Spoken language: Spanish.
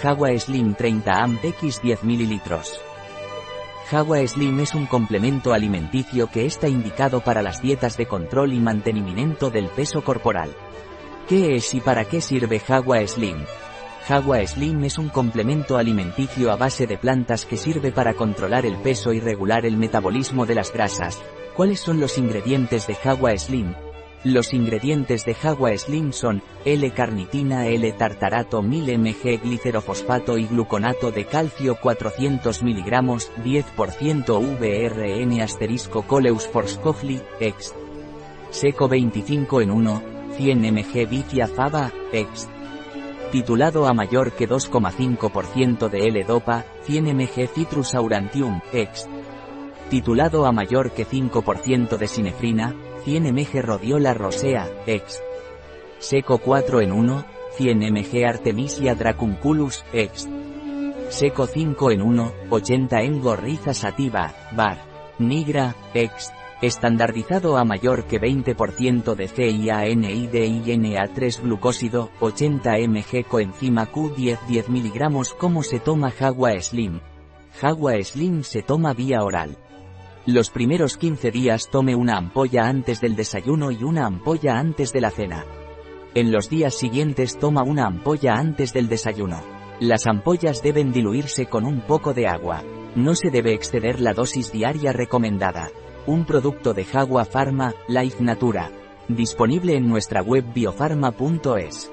Jagua Slim 30 AM X 10 ml. Jagua Slim es un complemento alimenticio que está indicado para las dietas de control y mantenimiento del peso corporal. ¿Qué es y para qué sirve Jagua Slim? Jagua Slim es un complemento alimenticio a base de plantas que sirve para controlar el peso y regular el metabolismo de las grasas. ¿Cuáles son los ingredientes de Jagua Slim? Los ingredientes de Jagua Slim son L-carnitina, L-tartarato 1000 mg, glicerofosfato y gluconato de calcio 400 mg, 10% VRN asterisco coleus forscogli, ex. Seco 25 en 1, 100 mg vicia fava, ex. Titulado a mayor que 2,5% de L-dopa, 100 mg citrus aurantium, ex. Titulado a mayor que 5% de sinefrina, 100 mg Rhodiola rosea, ex. Seco 4 en 1, 100 mg Artemisia dracunculus, ex. Seco 5 en 1, 80 en Gorriza sativa, var. Nigra, ex. Estandardizado a mayor que 20% de CIANIDINA3 glucósido, 80 mg coenzima Q10 10 mg ¿Cómo se toma Jagua Slim? Jagua Slim se toma vía oral. Los primeros 15 días tome una ampolla antes del desayuno y una ampolla antes de la cena. En los días siguientes toma una ampolla antes del desayuno. Las ampollas deben diluirse con un poco de agua. No se debe exceder la dosis diaria recomendada. Un producto de Jagua Pharma, Life Natura. Disponible en nuestra web biofarma.es.